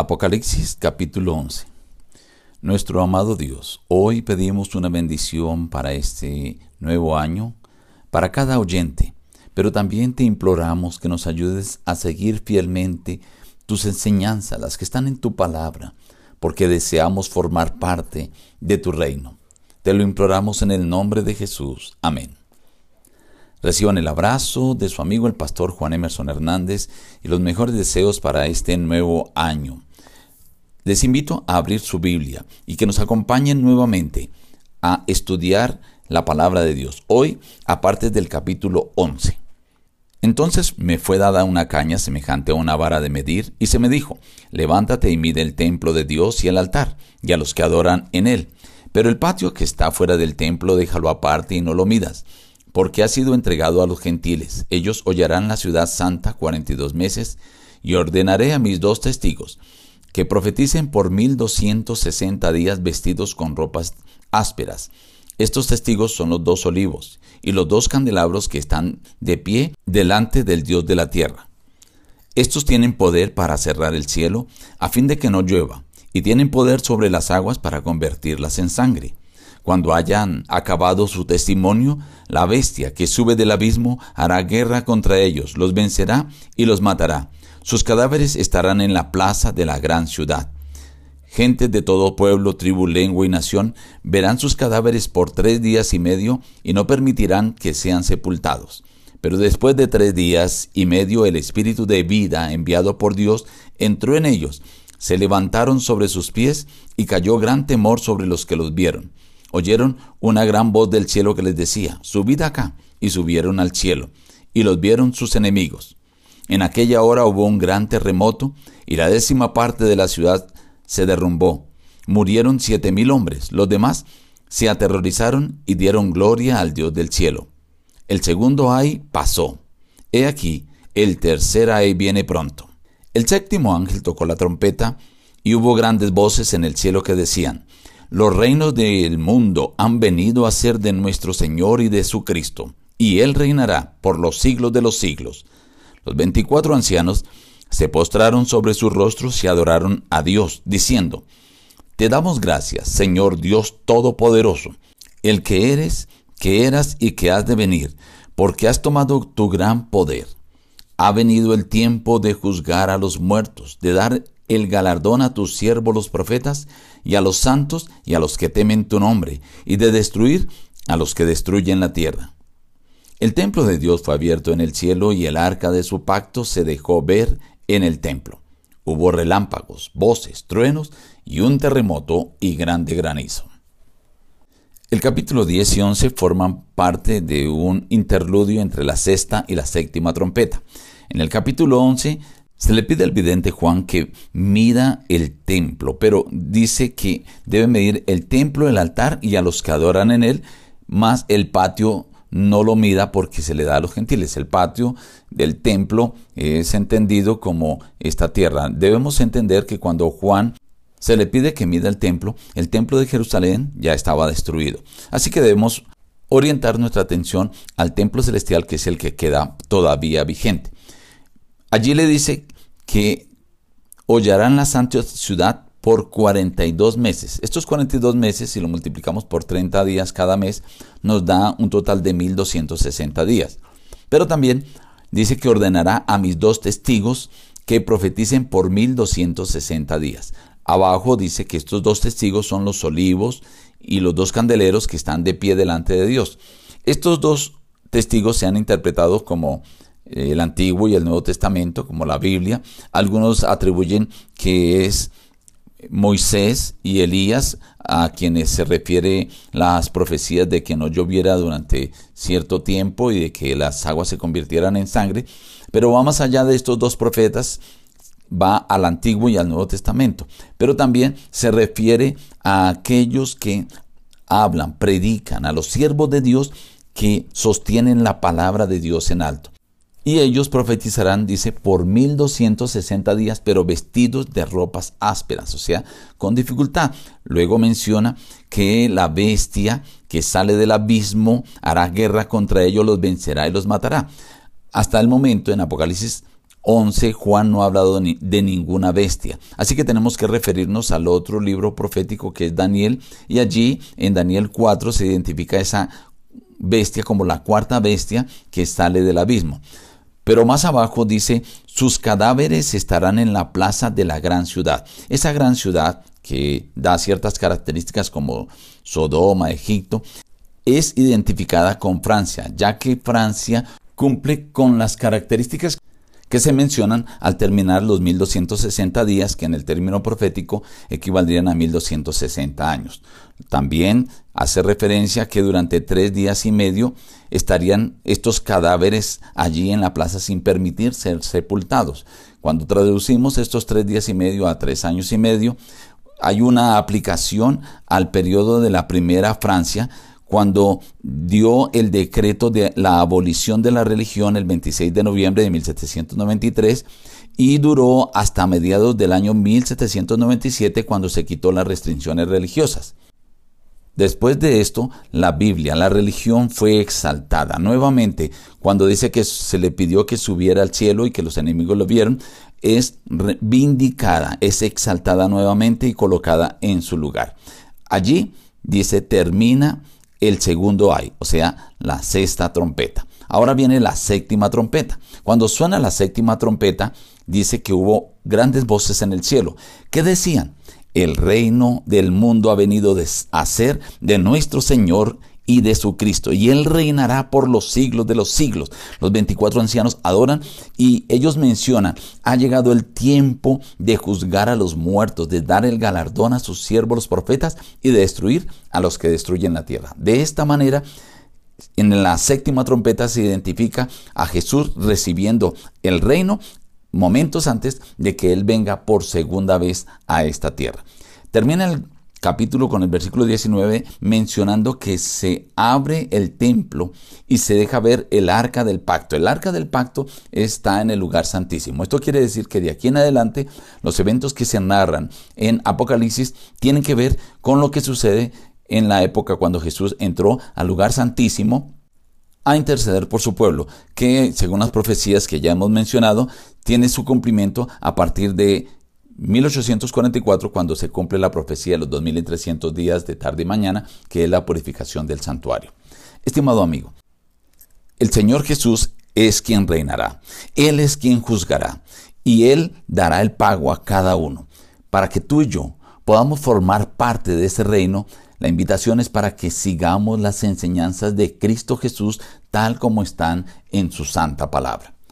Apocalipsis capítulo 11. Nuestro amado Dios, hoy pedimos una bendición para este nuevo año, para cada oyente, pero también te imploramos que nos ayudes a seguir fielmente tus enseñanzas, las que están en tu palabra, porque deseamos formar parte de tu reino. Te lo imploramos en el nombre de Jesús. Amén. Reciban el abrazo de su amigo el pastor Juan Emerson Hernández y los mejores deseos para este nuevo año. Les invito a abrir su Biblia y que nos acompañen nuevamente a estudiar la palabra de Dios. Hoy, aparte del capítulo 11. Entonces me fue dada una caña semejante a una vara de medir, y se me dijo, levántate y mide el templo de Dios y el altar, y a los que adoran en él. Pero el patio que está fuera del templo déjalo aparte y no lo midas, porque ha sido entregado a los gentiles. Ellos hollarán la ciudad santa cuarenta y dos meses, y ordenaré a mis dos testigos, que profeticen por mil doscientos sesenta días vestidos con ropas ásperas. Estos testigos son los dos olivos y los dos candelabros que están de pie delante del Dios de la tierra. Estos tienen poder para cerrar el cielo a fin de que no llueva, y tienen poder sobre las aguas para convertirlas en sangre. Cuando hayan acabado su testimonio, la bestia que sube del abismo hará guerra contra ellos, los vencerá y los matará sus cadáveres estarán en la plaza de la gran ciudad. Gentes de todo pueblo, tribu, lengua y nación verán sus cadáveres por tres días y medio y no permitirán que sean sepultados. Pero después de tres días y medio el espíritu de vida enviado por Dios entró en ellos. Se levantaron sobre sus pies y cayó gran temor sobre los que los vieron. Oyeron una gran voz del cielo que les decía, subid acá, y subieron al cielo, y los vieron sus enemigos. En aquella hora hubo un gran terremoto y la décima parte de la ciudad se derrumbó. Murieron siete mil hombres. Los demás se aterrorizaron y dieron gloria al Dios del cielo. El segundo ay pasó. He aquí, el tercer ay viene pronto. El séptimo ángel tocó la trompeta y hubo grandes voces en el cielo que decían, los reinos del mundo han venido a ser de nuestro Señor y de su Cristo, y Él reinará por los siglos de los siglos. Los veinticuatro ancianos se postraron sobre sus rostros y adoraron a Dios, diciendo, Te damos gracias, Señor Dios Todopoderoso, el que eres, que eras y que has de venir, porque has tomado tu gran poder. Ha venido el tiempo de juzgar a los muertos, de dar el galardón a tus siervos los profetas, y a los santos y a los que temen tu nombre, y de destruir a los que destruyen la tierra el templo de Dios fue abierto en el cielo y el arca de su pacto se dejó ver en el templo. Hubo relámpagos, voces, truenos y un terremoto y grande granizo. El capítulo 10 y 11 forman parte de un interludio entre la sexta y la séptima trompeta. En el capítulo 11 se le pide al vidente Juan que mida el templo, pero dice que debe medir el templo, el altar y a los que adoran en él, más el patio no lo mida porque se le da a los gentiles. El patio del templo es entendido como esta tierra. Debemos entender que cuando Juan se le pide que mida el templo, el templo de Jerusalén ya estaba destruido. Así que debemos orientar nuestra atención al templo celestial que es el que queda todavía vigente. Allí le dice que hollarán la santa ciudad por 42 meses. Estos 42 meses, si lo multiplicamos por 30 días cada mes, nos da un total de 1260 días. Pero también dice que ordenará a mis dos testigos que profeticen por 1260 días. Abajo dice que estos dos testigos son los olivos y los dos candeleros que están de pie delante de Dios. Estos dos testigos se han interpretado como eh, el Antiguo y el Nuevo Testamento, como la Biblia. Algunos atribuyen que es Moisés y Elías, a quienes se refiere las profecías de que no lloviera durante cierto tiempo y de que las aguas se convirtieran en sangre, pero va más allá de estos dos profetas, va al Antiguo y al Nuevo Testamento, pero también se refiere a aquellos que hablan, predican, a los siervos de Dios que sostienen la palabra de Dios en alto. Y ellos profetizarán, dice, por 1260 días, pero vestidos de ropas ásperas, o sea, con dificultad. Luego menciona que la bestia que sale del abismo hará guerra contra ellos, los vencerá y los matará. Hasta el momento en Apocalipsis 11 Juan no ha hablado de ninguna bestia. Así que tenemos que referirnos al otro libro profético que es Daniel y allí en Daniel 4 se identifica esa bestia como la cuarta bestia que sale del abismo. Pero más abajo dice, sus cadáveres estarán en la plaza de la gran ciudad. Esa gran ciudad que da ciertas características como Sodoma, Egipto, es identificada con Francia, ya que Francia cumple con las características que se mencionan al terminar los 1260 días, que en el término profético equivaldrían a 1260 años. También hace referencia que durante tres días y medio estarían estos cadáveres allí en la plaza sin permitir ser sepultados. Cuando traducimos estos tres días y medio a tres años y medio, hay una aplicación al periodo de la primera Francia, cuando dio el decreto de la abolición de la religión el 26 de noviembre de 1793 y duró hasta mediados del año 1797 cuando se quitó las restricciones religiosas. Después de esto, la Biblia, la religión fue exaltada. Nuevamente, cuando dice que se le pidió que subiera al cielo y que los enemigos lo vieron, es vindicada, es exaltada nuevamente y colocada en su lugar. Allí dice termina el segundo ay, o sea, la sexta trompeta. Ahora viene la séptima trompeta. Cuando suena la séptima trompeta, dice que hubo grandes voces en el cielo. ¿Qué decían? El reino del mundo ha venido a ser de nuestro Señor y de su Cristo, y Él reinará por los siglos de los siglos. Los 24 ancianos adoran y ellos mencionan, ha llegado el tiempo de juzgar a los muertos, de dar el galardón a sus siervos los profetas y de destruir a los que destruyen la tierra. De esta manera, en la séptima trompeta se identifica a Jesús recibiendo el reino momentos antes de que Él venga por segunda vez a esta tierra. Termina el capítulo con el versículo 19 mencionando que se abre el templo y se deja ver el arca del pacto. El arca del pacto está en el lugar santísimo. Esto quiere decir que de aquí en adelante los eventos que se narran en Apocalipsis tienen que ver con lo que sucede en la época cuando Jesús entró al lugar santísimo a interceder por su pueblo, que según las profecías que ya hemos mencionado, tiene su cumplimiento a partir de 1844 cuando se cumple la profecía de los 2300 días de tarde y mañana, que es la purificación del santuario. Estimado amigo, el Señor Jesús es quien reinará, Él es quien juzgará y Él dará el pago a cada uno. Para que tú y yo podamos formar parte de ese reino, la invitación es para que sigamos las enseñanzas de Cristo Jesús tal como están en su santa palabra.